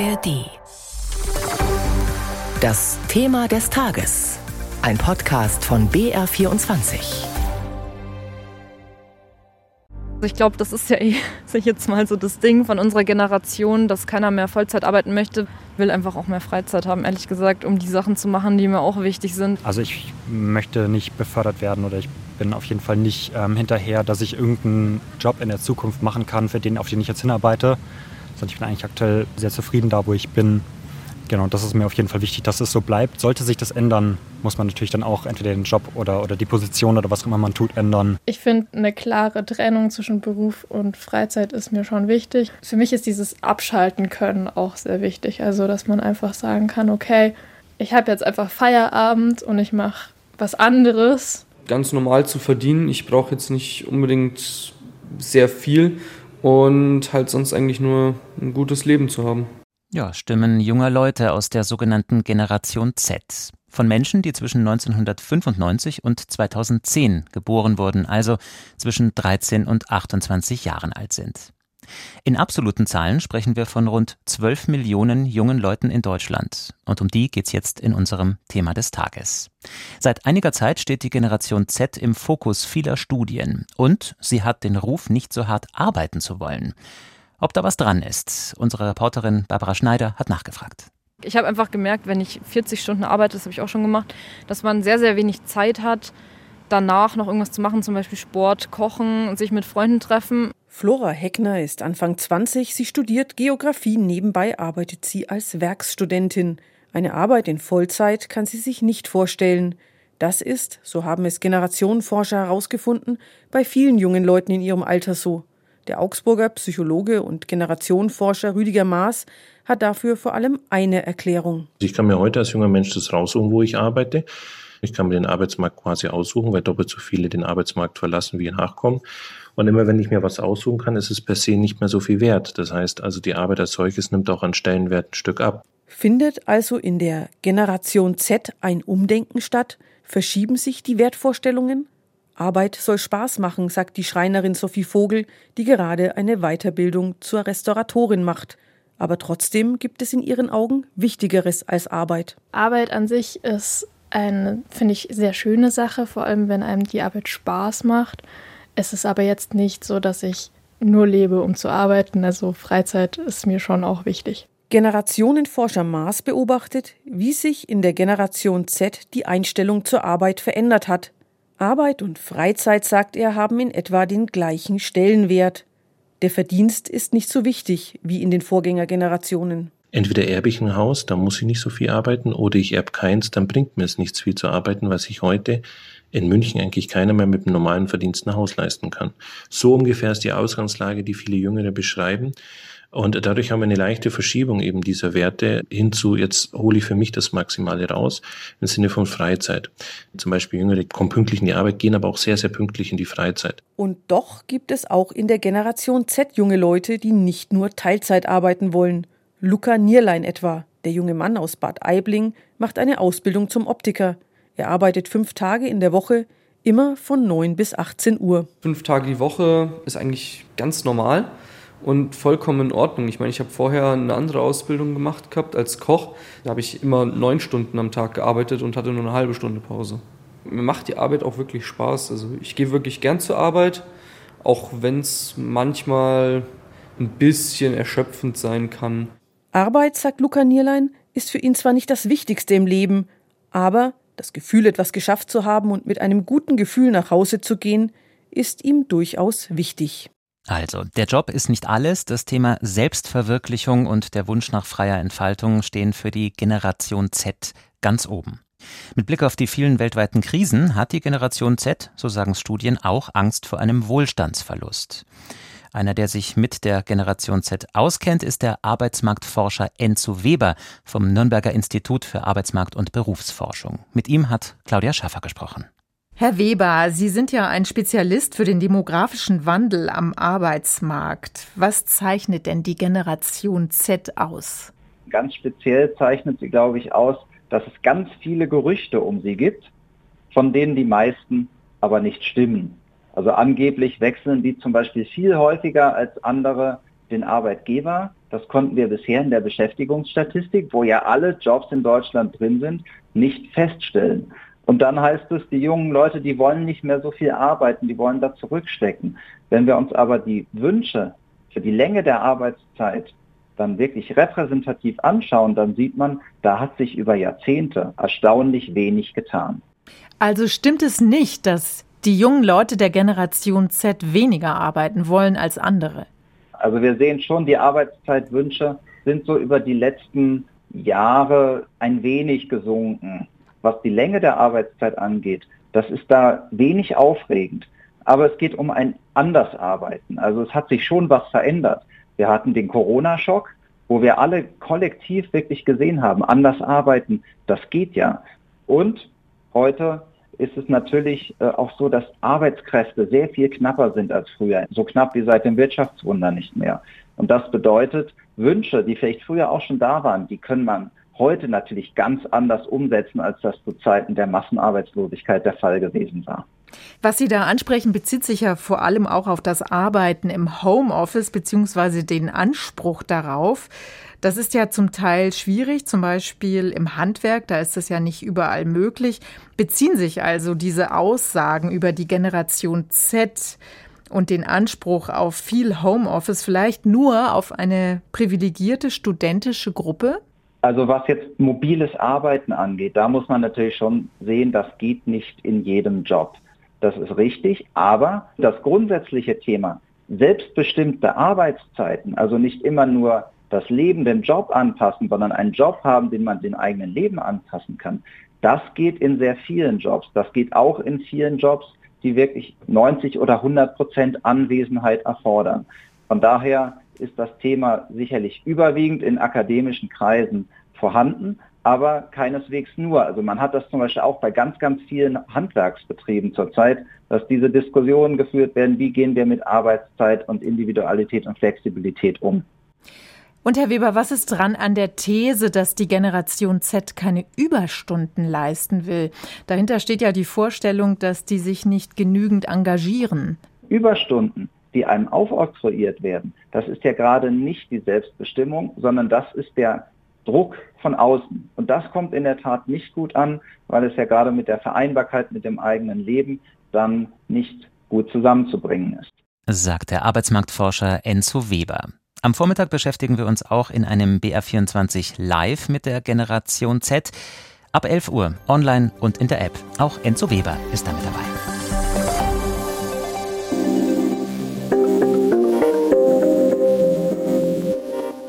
ARD. Das Thema des Tages. Ein Podcast von BR24. Ich glaube, das ist ja eh, jetzt mal so das Ding von unserer Generation, dass keiner mehr Vollzeit arbeiten möchte. Will einfach auch mehr Freizeit haben, ehrlich gesagt, um die Sachen zu machen, die mir auch wichtig sind. Also ich möchte nicht befördert werden oder ich bin auf jeden Fall nicht ähm, hinterher, dass ich irgendeinen Job in der Zukunft machen kann, für den, auf den ich jetzt hinarbeite. Sondern ich bin eigentlich aktuell sehr zufrieden da, wo ich bin. Genau, das ist mir auf jeden Fall wichtig, dass es so bleibt. Sollte sich das ändern, muss man natürlich dann auch entweder den Job oder, oder die Position oder was auch immer man tut, ändern. Ich finde, eine klare Trennung zwischen Beruf und Freizeit ist mir schon wichtig. Für mich ist dieses Abschalten können auch sehr wichtig. Also, dass man einfach sagen kann, okay, ich habe jetzt einfach Feierabend und ich mache was anderes. Ganz normal zu verdienen. Ich brauche jetzt nicht unbedingt sehr viel und halt sonst eigentlich nur ein gutes Leben zu haben. Ja, Stimmen junger Leute aus der sogenannten Generation Z. Von Menschen, die zwischen 1995 und 2010 geboren wurden, also zwischen 13 und 28 Jahren alt sind. In absoluten Zahlen sprechen wir von rund 12 Millionen jungen Leuten in Deutschland. Und um die geht's jetzt in unserem Thema des Tages. Seit einiger Zeit steht die Generation Z im Fokus vieler Studien. Und sie hat den Ruf, nicht so hart arbeiten zu wollen. Ob da was dran ist, unsere Reporterin Barbara Schneider hat nachgefragt. Ich habe einfach gemerkt, wenn ich 40 Stunden arbeite, das habe ich auch schon gemacht, dass man sehr, sehr wenig Zeit hat, danach noch irgendwas zu machen, zum Beispiel Sport, Kochen, sich mit Freunden treffen. Flora Heckner ist Anfang 20. Sie studiert Geografie. Nebenbei arbeitet sie als Werkstudentin. Eine Arbeit in Vollzeit kann sie sich nicht vorstellen. Das ist, so haben es Generationenforscher herausgefunden, bei vielen jungen Leuten in ihrem Alter so. Der Augsburger Psychologe und Generationenforscher Rüdiger Maas hat dafür vor allem eine Erklärung. Ich kann mir heute als junger Mensch das raussuchen, wo ich arbeite. Ich kann mir den Arbeitsmarkt quasi aussuchen, weil doppelt so viele den Arbeitsmarkt verlassen, wie nachkommen. Und immer wenn ich mir was aussuchen kann, ist es per se nicht mehr so viel wert. Das heißt also, die Arbeit als solches nimmt auch an Stellenwert ein Stück ab. Findet also in der Generation Z ein Umdenken statt? Verschieben sich die Wertvorstellungen? Arbeit soll Spaß machen, sagt die Schreinerin Sophie Vogel, die gerade eine Weiterbildung zur Restauratorin macht. Aber trotzdem gibt es in ihren Augen Wichtigeres als Arbeit. Arbeit an sich ist eine, finde ich, sehr schöne Sache, vor allem wenn einem die Arbeit Spaß macht. Es ist aber jetzt nicht so, dass ich nur lebe, um zu arbeiten. Also Freizeit ist mir schon auch wichtig. Generationenforscher Maas beobachtet, wie sich in der Generation Z die Einstellung zur Arbeit verändert hat. Arbeit und Freizeit, sagt er, haben in etwa den gleichen Stellenwert. Der Verdienst ist nicht so wichtig wie in den Vorgängergenerationen. Entweder erbe ich ein Haus, dann muss ich nicht so viel arbeiten, oder ich erbe keins, dann bringt mir es nichts viel zu arbeiten, was ich heute in München eigentlich keiner mehr mit einem normalen Verdienst ein Haus leisten kann. So ungefähr ist die Ausgangslage, die viele Jüngere beschreiben. Und dadurch haben wir eine leichte Verschiebung eben dieser Werte hinzu, jetzt hole ich für mich das Maximale raus im Sinne von Freizeit. Zum Beispiel Jüngere kommen pünktlich in die Arbeit, gehen aber auch sehr, sehr pünktlich in die Freizeit. Und doch gibt es auch in der Generation Z junge Leute, die nicht nur Teilzeit arbeiten wollen. Luca Nierlein etwa, der junge Mann aus Bad Aibling, macht eine Ausbildung zum Optiker. Er arbeitet fünf Tage in der Woche, immer von 9 bis 18 Uhr. Fünf Tage die Woche ist eigentlich ganz normal und vollkommen in Ordnung. Ich meine, ich habe vorher eine andere Ausbildung gemacht gehabt als Koch. Da habe ich immer neun Stunden am Tag gearbeitet und hatte nur eine halbe Stunde Pause. Mir macht die Arbeit auch wirklich Spaß. Also ich gehe wirklich gern zur Arbeit, auch wenn es manchmal ein bisschen erschöpfend sein kann. Arbeit, sagt Luca Nierlein, ist für ihn zwar nicht das Wichtigste im Leben, aber das Gefühl, etwas geschafft zu haben und mit einem guten Gefühl nach Hause zu gehen, ist ihm durchaus wichtig. Also, der Job ist nicht alles. Das Thema Selbstverwirklichung und der Wunsch nach freier Entfaltung stehen für die Generation Z ganz oben. Mit Blick auf die vielen weltweiten Krisen hat die Generation Z, so sagen Studien, auch Angst vor einem Wohlstandsverlust. Einer, der sich mit der Generation Z auskennt, ist der Arbeitsmarktforscher Enzo Weber vom Nürnberger Institut für Arbeitsmarkt und Berufsforschung. Mit ihm hat Claudia Schaffer gesprochen. Herr Weber, Sie sind ja ein Spezialist für den demografischen Wandel am Arbeitsmarkt. Was zeichnet denn die Generation Z aus? Ganz speziell zeichnet sie, glaube ich, aus, dass es ganz viele Gerüchte um sie gibt, von denen die meisten aber nicht stimmen. Also angeblich wechseln die zum Beispiel viel häufiger als andere den Arbeitgeber. Das konnten wir bisher in der Beschäftigungsstatistik, wo ja alle Jobs in Deutschland drin sind, nicht feststellen. Und dann heißt es, die jungen Leute, die wollen nicht mehr so viel arbeiten, die wollen da zurückstecken. Wenn wir uns aber die Wünsche für die Länge der Arbeitszeit dann wirklich repräsentativ anschauen, dann sieht man, da hat sich über Jahrzehnte erstaunlich wenig getan. Also stimmt es nicht, dass die jungen Leute der Generation Z weniger arbeiten wollen als andere? Also wir sehen schon, die Arbeitszeitwünsche sind so über die letzten Jahre ein wenig gesunken. Was die Länge der Arbeitszeit angeht, das ist da wenig aufregend. Aber es geht um ein Andersarbeiten. Also es hat sich schon was verändert. Wir hatten den Corona-Schock, wo wir alle kollektiv wirklich gesehen haben, anders arbeiten, das geht ja. Und heute ist es natürlich äh, auch so, dass Arbeitskräfte sehr viel knapper sind als früher, so knapp wie seit dem Wirtschaftswunder nicht mehr. Und das bedeutet, Wünsche, die vielleicht früher auch schon da waren, die können man heute natürlich ganz anders umsetzen, als das zu Zeiten der Massenarbeitslosigkeit der Fall gewesen war. Was Sie da ansprechen, bezieht sich ja vor allem auch auf das Arbeiten im Homeoffice beziehungsweise den Anspruch darauf. Das ist ja zum Teil schwierig, zum Beispiel im Handwerk, da ist das ja nicht überall möglich. Beziehen sich also diese Aussagen über die Generation Z und den Anspruch auf viel Homeoffice vielleicht nur auf eine privilegierte studentische Gruppe? Also was jetzt mobiles Arbeiten angeht, da muss man natürlich schon sehen, das geht nicht in jedem Job. Das ist richtig, aber das grundsätzliche Thema, selbstbestimmte Arbeitszeiten, also nicht immer nur das Leben dem Job anpassen, sondern einen Job haben, den man dem eigenen Leben anpassen kann, das geht in sehr vielen Jobs. Das geht auch in vielen Jobs, die wirklich 90 oder 100 Prozent Anwesenheit erfordern. Von daher ist das Thema sicherlich überwiegend in akademischen Kreisen vorhanden, aber keineswegs nur. Also man hat das zum Beispiel auch bei ganz, ganz vielen Handwerksbetrieben zurzeit, dass diese Diskussionen geführt werden, wie gehen wir mit Arbeitszeit und Individualität und Flexibilität um. Und Herr Weber, was ist dran an der These, dass die Generation Z keine Überstunden leisten will? Dahinter steht ja die Vorstellung, dass die sich nicht genügend engagieren. Überstunden, die einem aufoktroyiert werden, das ist ja gerade nicht die Selbstbestimmung, sondern das ist der Druck von außen. Und das kommt in der Tat nicht gut an, weil es ja gerade mit der Vereinbarkeit mit dem eigenen Leben dann nicht gut zusammenzubringen ist. Sagt der Arbeitsmarktforscher Enzo Weber. Am Vormittag beschäftigen wir uns auch in einem BR24 Live mit der Generation Z. Ab 11 Uhr online und in der App. Auch Enzo Weber ist damit dabei.